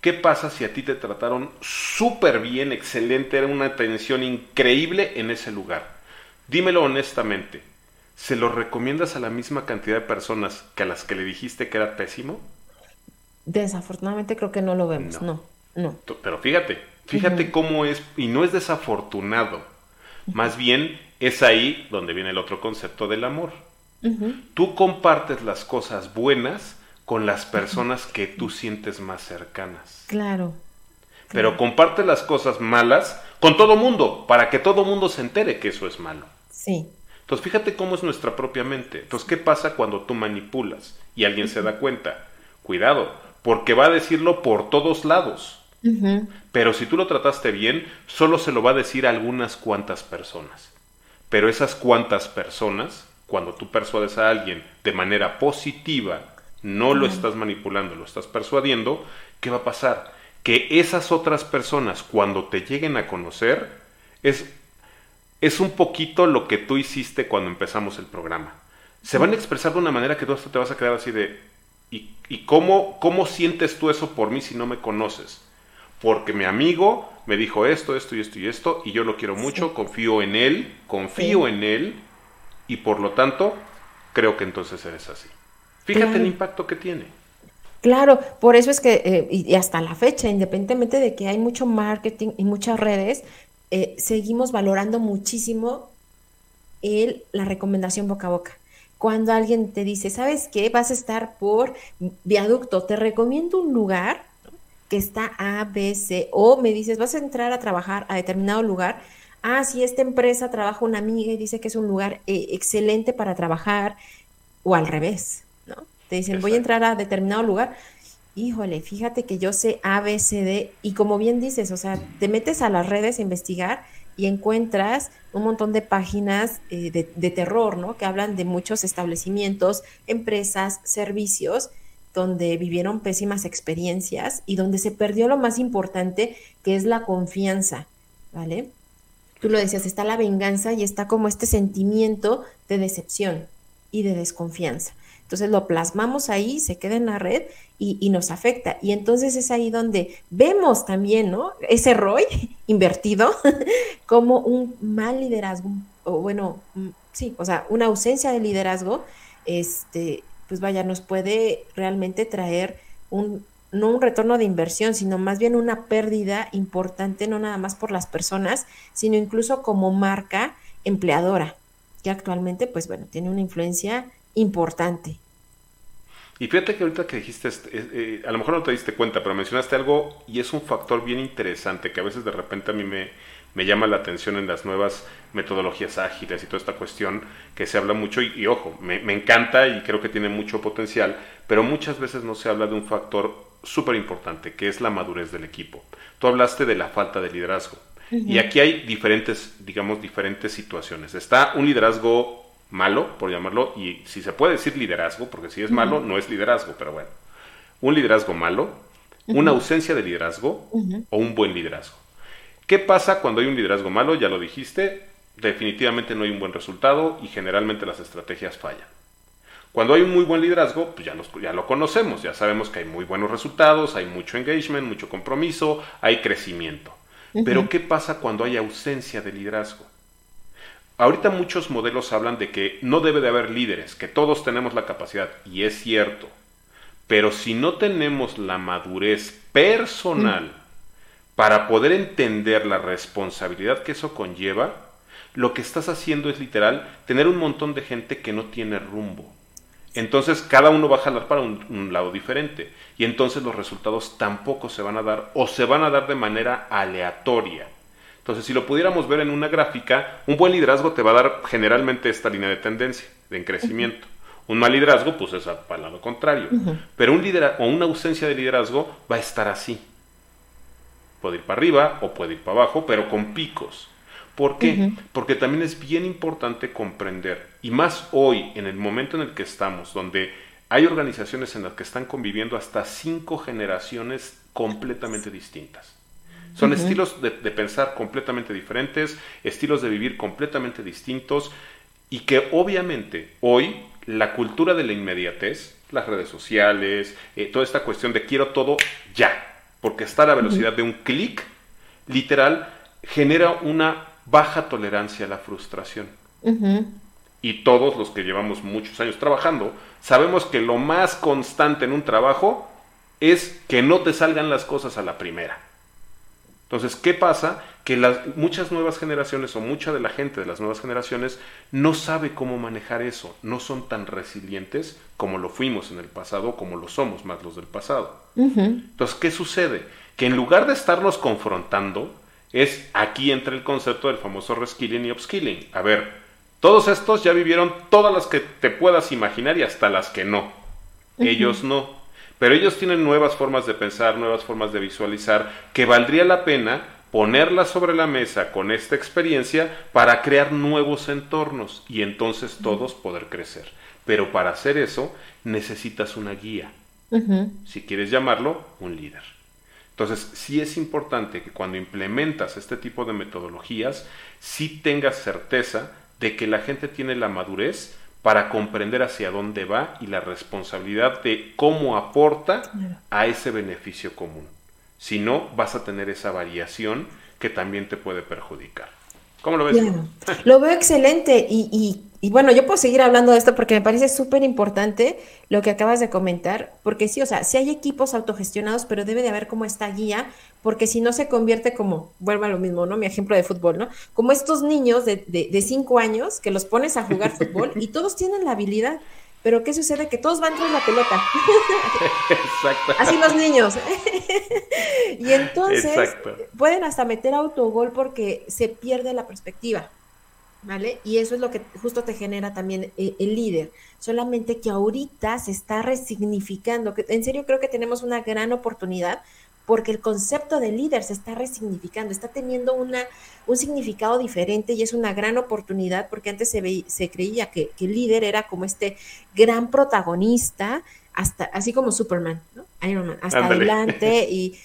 ¿Qué pasa si a ti te trataron súper bien, excelente, era una atención increíble en ese lugar? Dímelo honestamente, ¿se lo recomiendas a la misma cantidad de personas que a las que le dijiste que era pésimo? Desafortunadamente creo que no lo vemos, no. No. Pero fíjate, fíjate cómo es, y no es desafortunado, más bien es ahí donde viene el otro concepto del amor. Tú compartes las cosas buenas con las personas que tú sientes más cercanas. Claro. Pero comparte las cosas malas con todo mundo, para que todo mundo se entere que eso es malo. Sí. Entonces, fíjate cómo es nuestra propia mente. Entonces, ¿qué pasa cuando tú manipulas y alguien se da cuenta? Cuidado, porque va a decirlo por todos lados. Pero si tú lo trataste bien, solo se lo va a decir a algunas cuantas personas. Pero esas cuantas personas, cuando tú persuades a alguien de manera positiva, no lo estás manipulando, lo estás persuadiendo, ¿qué va a pasar? Que esas otras personas, cuando te lleguen a conocer, es, es un poquito lo que tú hiciste cuando empezamos el programa. Se van a expresar de una manera que tú hasta te vas a quedar así de, ¿Y, y cómo, cómo sientes tú eso por mí si no me conoces? Porque mi amigo me dijo esto, esto y esto y esto, y yo lo quiero mucho, confío en él, confío en él, y por lo tanto, creo que entonces eres así. Fíjate el impacto que tiene. Claro, por eso es que, eh, y hasta la fecha, independientemente de que hay mucho marketing y muchas redes, eh, seguimos valorando muchísimo el, la recomendación boca a boca. Cuando alguien te dice, ¿sabes qué? Vas a estar por viaducto, te recomiendo un lugar que está A, B, C, o me dices, vas a entrar a trabajar a determinado lugar. Ah, si esta empresa trabaja una amiga y dice que es un lugar eh, excelente para trabajar, o al revés, ¿no? Te dicen, voy a entrar a determinado lugar. Híjole, fíjate que yo sé A, B, C, D, y como bien dices, o sea, te metes a las redes a investigar y encuentras un montón de páginas eh, de, de, terror, ¿no? Que hablan de muchos establecimientos, empresas, servicios, donde vivieron pésimas experiencias y donde se perdió lo más importante, que es la confianza, ¿vale? Tú lo decías, está la venganza y está como este sentimiento de decepción y de desconfianza. Entonces lo plasmamos ahí, se queda en la red y, nos afecta. Y entonces es ahí donde vemos también, ¿no? Ese ROI [laughs] invertido [laughs] como un mal liderazgo, o bueno, sí, o sea, una ausencia de liderazgo, este, pues vaya, nos puede realmente traer un, no un retorno de inversión, sino más bien una pérdida importante, no nada más por las personas, sino incluso como marca empleadora, que actualmente, pues bueno, tiene una influencia importante. Y fíjate que ahorita que dijiste, eh, eh, a lo mejor no te diste cuenta, pero mencionaste algo y es un factor bien interesante que a veces de repente a mí me, me llama la atención en las nuevas metodologías ágiles y toda esta cuestión que se habla mucho y, y ojo, me, me, encanta y creo que tiene mucho potencial, pero muchas veces no se habla de un factor súper importante que es la madurez del equipo. Tú hablaste de la falta de liderazgo uh -huh. y aquí hay diferentes, digamos, diferentes situaciones. Está un liderazgo malo, por llamarlo, y si se puede decir liderazgo, porque si es malo, uh -huh. no es liderazgo, pero bueno, un liderazgo malo, uh -huh. una ausencia de liderazgo o un buen liderazgo. ¿Qué pasa cuando hay un liderazgo malo? Ya lo dijiste, definitivamente no hay un buen resultado y generalmente las estrategias fallan. Cuando hay un muy buen liderazgo, pues ya, lo conocemos, ya sabemos que hay muy buenos resultados, hay mucho engagement, mucho compromiso, hay crecimiento. Pero ¿qué pasa cuando hay ausencia de liderazgo? Ahorita muchos modelos hablan de que no debe de haber líderes, que todos tenemos la capacidad, y es cierto. Pero si no tenemos la madurez personal. Para poder entender la responsabilidad que eso conlleva, lo que estás haciendo es literal tener un montón de gente que no tiene rumbo. Entonces cada uno va a jalar para un, un, lado diferente y entonces los resultados tampoco se van a dar o se van a dar de manera aleatoria. Entonces, si lo pudiéramos ver en una gráfica, un buen liderazgo te va a dar generalmente esta línea de tendencia, de crecimiento. Un mal liderazgo, pues es al lado contrario. Uh -huh. Pero un liderazgo o una ausencia de liderazgo va a estar así. Puede ir para arriba o puede ir para abajo, pero con picos. ¿Por qué? Uh -huh. Porque también es bien importante comprender, y más hoy, en el momento en el que estamos, donde hay organizaciones en las que están conviviendo hasta cinco generaciones completamente distintas. Son uh -huh. estilos de, de, pensar completamente diferentes, estilos de vivir completamente distintos y que obviamente hoy la cultura de la inmediatez, las redes sociales, eh, toda esta cuestión de quiero todo ya, porque está a la velocidad de un clic, literal, genera una baja tolerancia a la frustración. Uh -huh. Y todos los que llevamos muchos años trabajando, sabemos que lo más constante en un trabajo es que no te salgan las cosas a la primera entonces, ¿qué pasa? Que las, muchas nuevas generaciones o mucha de la gente de las nuevas generaciones no sabe cómo manejar eso, no son tan resilientes como lo fuimos en el pasado, como lo somos más los del pasado. Uh -huh. Entonces, ¿qué sucede? Que en lugar de estarnos confrontando, es aquí entra el concepto del famoso reskilling y upskilling. A ver, todos estos ya vivieron todas las que te puedas imaginar y hasta las que no. Uh -huh. Ellos no. Pero ellos tienen nuevas formas de pensar, nuevas formas de visualizar, que valdría la pena ponerlas sobre la mesa con esta experiencia para crear nuevos entornos y entonces todos poder crecer. Pero para hacer eso necesitas una guía. Uh -huh. Si quieres llamarlo, un líder. Entonces, sí es importante que cuando implementas este tipo de metodologías, sí tengas certeza de que la gente tiene la madurez para comprender hacia dónde va y la responsabilidad de cómo aporta a ese beneficio común. Si no, vas a tener esa variación que también te puede perjudicar. ¿Cómo lo ves? Lo veo excelente y, y, bueno, yo puedo seguir hablando de esto porque me parece súper importante lo que acabas de comentar, porque sí, o sea, sí hay equipos autogestionados, pero debe de haber como esta guía, porque si no se convierte como, vuelvo a lo mismo, ¿no? Mi ejemplo de fútbol, ¿no? Como estos niños de, de, de cinco años que los pones a jugar fútbol y todos tienen la habilidad, pero ¿qué sucede? Que todos van tras la pelota. [laughs] Exacto. Así los niños. [laughs] y entonces pueden hasta meter autogol porque se pierde la perspectiva. ¿Vale? Y eso es lo que justo te genera también el, eh, el líder. Solamente que ahorita se está resignificando. Que, en serio creo que tenemos una gran oportunidad porque el concepto de líder se está resignificando, está teniendo una, un significado diferente y es una gran oportunidad porque antes se, se creía que, el líder era como este gran protagonista, hasta, así como Superman, ¿no? Iron Man, hasta adelante [laughs] y,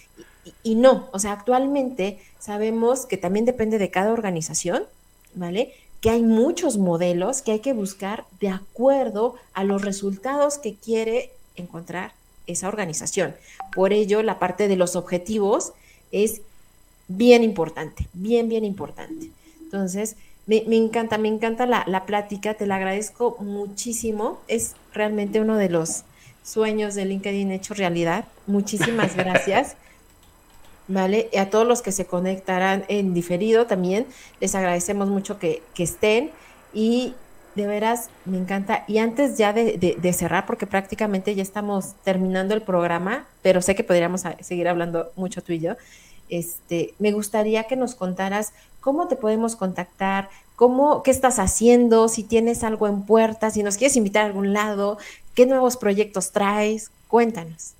y, no, o sea, actualmente sabemos que también depende de cada organización, ¿vale? Que hay muchos modelos que hay que buscar de acuerdo a los resultados que quiere encontrar esa organización. Por ello, la parte de los objetivos es bien importante, bien, bien importante. Entonces, me, encanta, me encanta la, la, plática, te la agradezco muchísimo. Es realmente uno de los sueños de LinkedIn hecho realidad. Muchísimas [laughs] gracias. ¿Vale? Y a todos los que se conectarán en diferido también, les agradecemos mucho que, que estén y de veras, me encanta. Y antes ya de, cerrar, porque prácticamente ya estamos terminando el programa, pero sé que podríamos seguir hablando mucho tú y yo, este, me gustaría que nos contaras cómo te podemos contactar, cómo, qué estás haciendo, si tienes algo en puerta, si nos quieres invitar a algún lado, qué nuevos proyectos traes. Cuéntanos.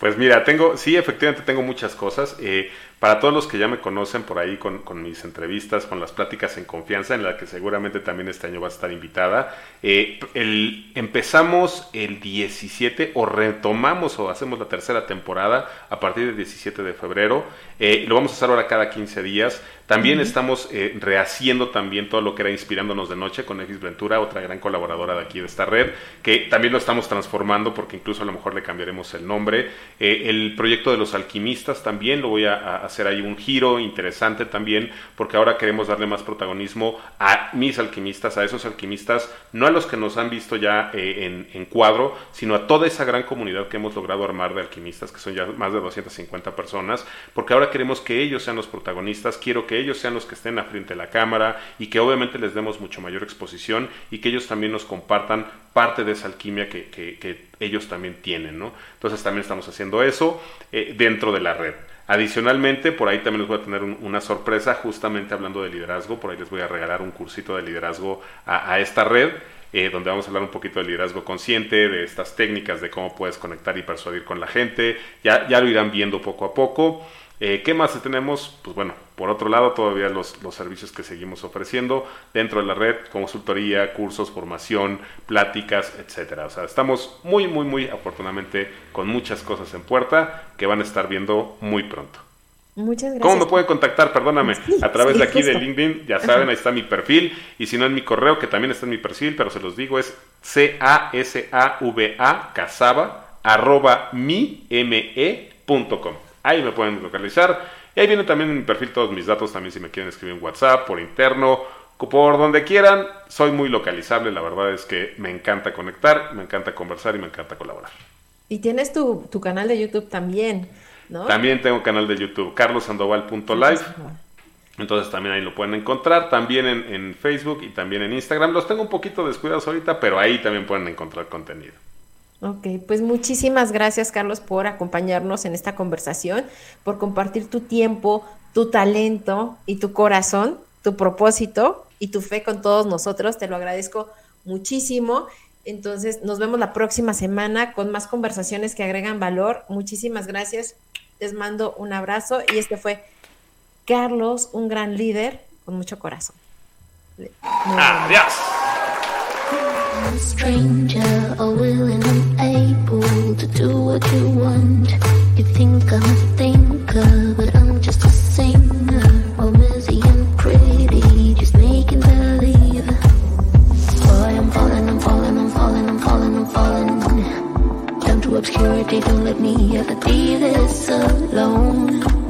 Pues mira, tengo, sí, efectivamente tengo muchas cosas. Eh, para todos los que ya me conocen por ahí con, mis entrevistas, con las pláticas en confianza, en la que seguramente también este año va a estar invitada, eh, el, empezamos el 17 o retomamos o hacemos la tercera temporada a partir del 17 de febrero. Eh, lo vamos a hacer ahora cada 15 días. También estamos eh, rehaciendo también todo lo que era Inspirándonos de Noche con X Ventura, otra gran colaboradora de aquí de esta red, que también lo estamos transformando porque incluso a lo mejor le cambiaremos el nombre. el proyecto de los alquimistas también lo voy a hacer ahí un giro interesante también, porque ahora queremos darle más protagonismo a mis alquimistas, a esos alquimistas, no a los que nos han visto ya eh, en, cuadro, sino a toda esa gran comunidad que hemos logrado armar de alquimistas, que son ya más de 250 personas, porque ahora queremos que ellos sean los protagonistas, quiero que ellos sean los que estén a frente de la cámara y que obviamente les demos mucho mayor exposición y que ellos también nos compartan parte de esa alquimia que, ellos también tienen, ¿no? Entonces también estamos haciendo eso eh, dentro de la red. Adicionalmente, por ahí también les voy a tener una sorpresa, justamente hablando de liderazgo, por ahí les voy a regalar un cursito de liderazgo a, esta red, eh, donde vamos a hablar un poquito de liderazgo consciente, de estas técnicas de cómo puedes conectar y persuadir con la gente, ya, ya lo irán viendo poco a poco. Eh, ¿Qué más tenemos? Pues bueno, por otro lado, todavía los, servicios que seguimos ofreciendo dentro de la red, consultoría, cursos, formación, pláticas, etcétera. O sea, estamos muy, muy, muy afortunadamente con muchas cosas en puerta que van a estar viendo muy pronto. Muchas gracias. ¿Cómo me pueden contactar? Perdóname. a través de aquí de LinkedIn, ya saben, ahí está mi perfil. Y si no, en mi correo, que también está en mi perfil, pero se los digo, es C-A-S-A-V-A, casaba, arroba mi, m -E Ahí me pueden localizar. Y ahí viene también en mi perfil todos mis datos, también si me quieren escribir en WhatsApp, por interno, por donde quieran. Soy muy localizable, la verdad es que me encanta conectar, me encanta conversar y me encanta colaborar. Y tienes tu, canal de YouTube también, ¿no? También tengo canal de YouTube, carlosandoval.live. Entonces también ahí lo pueden encontrar, también en, en Facebook y también en Instagram. Los tengo un poquito descuidados ahorita, pero ahí también pueden encontrar contenido. Ok, pues muchísimas gracias Carlos por acompañarnos en esta conversación, por compartir tu tiempo, tu talento y tu corazón, tu propósito y tu fe con todos nosotros. Te lo agradezco muchísimo. Entonces, nos vemos la próxima semana con más conversaciones que agregan valor. Muchísimas gracias. Les mando un abrazo y este fue Carlos, un gran líder con mucho corazón. Adiós. a stranger, or willing and able to do what you want. You think I'm a thinker, but I'm just a singer, I'm busy and pretty, just making believe. Boy, I'm falling, I'm falling, I'm falling, I'm falling, I'm falling. Down to obscurity, don't let me ever be this alone.